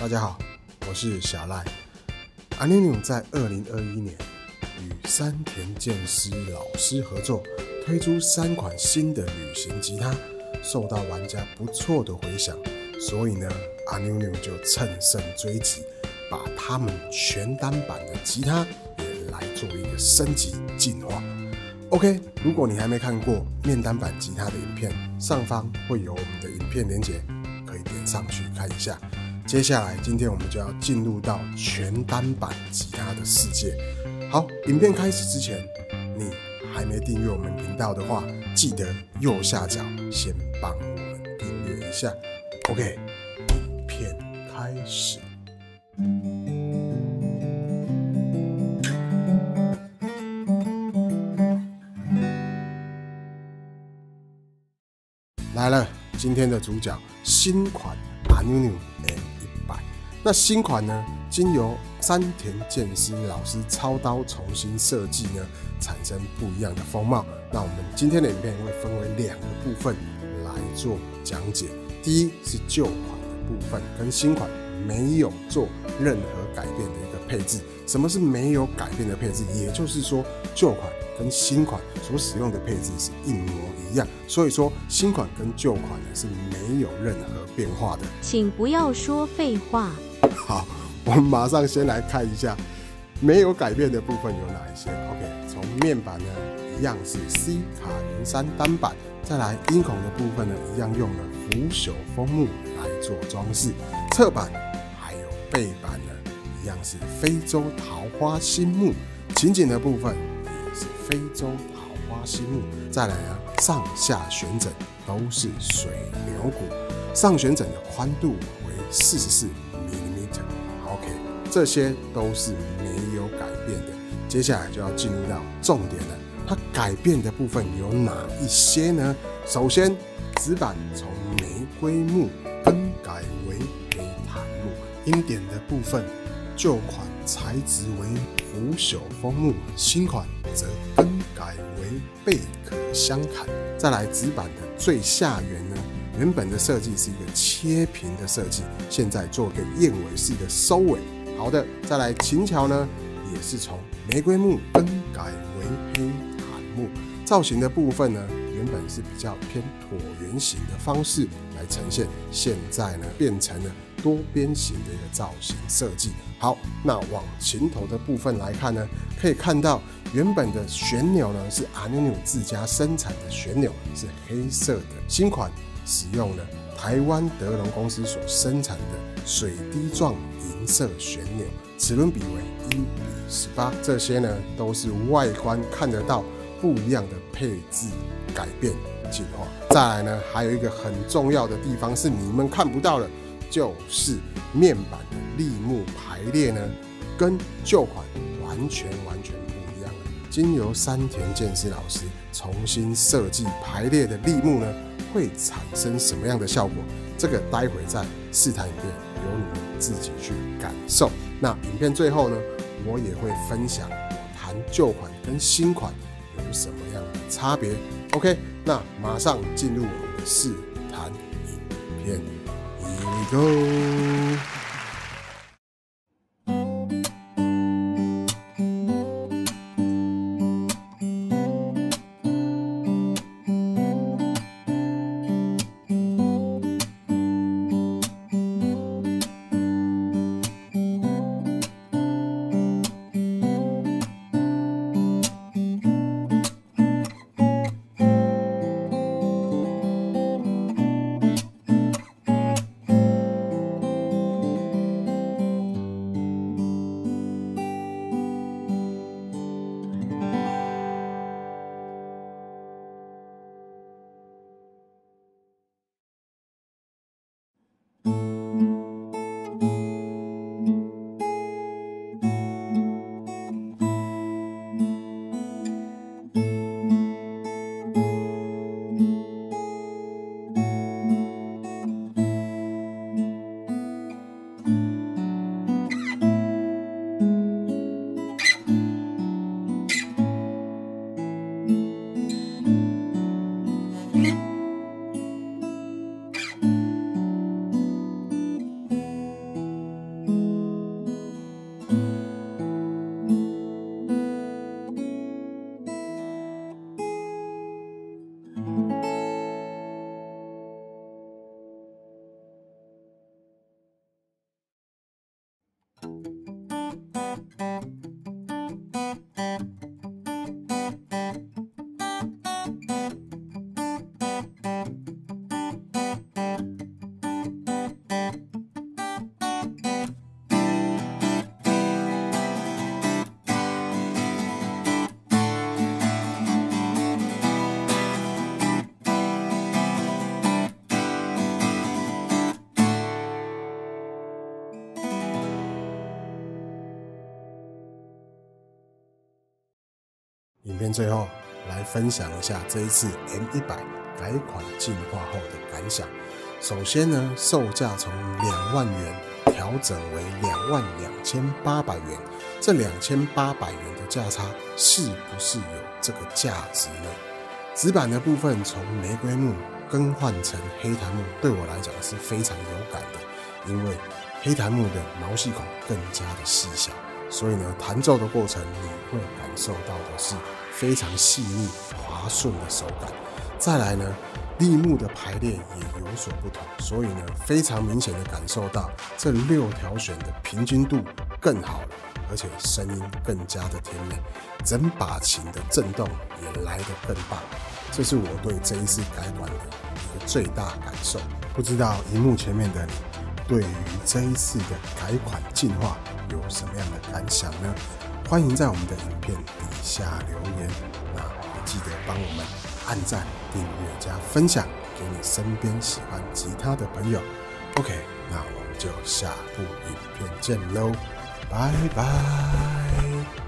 大家好，我是小赖。阿妞妞在二零二一年与山田健司老师合作，推出三款新的旅行吉他，受到玩家不错的回响，所以呢，阿妞妞就乘胜追击，把他们全单版的吉他也来做一个升级进化。OK，如果你还没看过面单版吉他的影片，上方会有我们的影片连接，可以点上去看一下。接下来，今天我们就要进入到全单板吉他的世界。好，影片开始之前，你还没订阅我们频道的话，记得右下角先帮我们订阅一下。OK，影片开始。来了，今天的主角新款 a n u 那新款呢，经由山田健司老师操刀重新设计呢，产生不一样的风貌。那我们今天的影片会分为两个部分来做讲解。第一是旧款的部分，跟新款没有做任何改变的一个配置。什么是没有改变的配置？也就是说，旧款跟新款所使用的配置是一模一样。所以说，新款跟旧款呢是没有任何变化的。请不要说废话。好，我们马上先来看一下没有改变的部分有哪一些。OK，从面板呢一样是 C 卡零三单板，再来音孔的部分呢一样用了腐朽枫木来做装饰，侧板还有背板呢一样是非洲桃花心木，琴颈的部分非洲桃花心木，再来啊上下旋枕都是水牛骨，上旋枕的宽度为四十四。这些都是没有改变的。接下来就要进入到重点了，它改变的部分有哪一些呢？首先，纸板从玫瑰木更改为黑檀木，音点的部分，旧款材质为腐朽枫木，新款则更改为贝壳镶砍。再来，纸板的最下缘呢，原本的设计是一个切平的设计，现在做个燕尾式的收尾。好的，再来琴桥呢，也是从玫瑰木更改为黑檀木。造型的部分呢，原本是比较偏椭圆形的方式来呈现，现在呢变成了多边形的一个造型设计。好，那往琴头的部分来看呢，可以看到原本的旋钮呢是阿牛牛自家生产的旋钮，是黑色的。新款使用了台湾德龙公司所生产的水滴状。银色旋钮，齿轮比为一比十八，这些呢都是外观看得到不一样的配置改变进化。再来呢，还有一个很重要的地方是你们看不到的，就是面板的立木排列呢，跟旧款完全完全不一样了。经由山田健司老师重新设计排列的立木呢，会产生什么样的效果？这个待会在试弹影片由你们自己去感受。那影片最后呢，我也会分享我弹旧款跟新款有什么样的差别。OK，那马上进入我们的试谈影片，Here we go。影片最后来分享一下这一次 M 一百改款进化后的感想。首先呢，售价从两万元调整为两万两千八百元，这两千八百元的价差是不是有这个价值呢？纸板的部分从玫瑰木更换成黑檀木，对我来讲是非常有感的，因为黑檀木的毛细孔更加的细小，所以呢，弹奏的过程你会感受到的是非常细腻滑顺的手感。再来呢。立木的排列也有所不同，所以呢，非常明显的感受到这六条弦的平均度更好了，而且声音更加的甜美，整把琴的震动也来得更棒。这是我对这一次改款的一个最大感受。不知道荧幕前面的你，对于这一次的改款进化有什么样的感想呢？欢迎在我们的影片底下留言，那记得帮我们。按赞、订阅加分享给你身边喜欢吉他的朋友。OK，那我们就下部影片见喽，拜拜。